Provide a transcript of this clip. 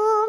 Oh.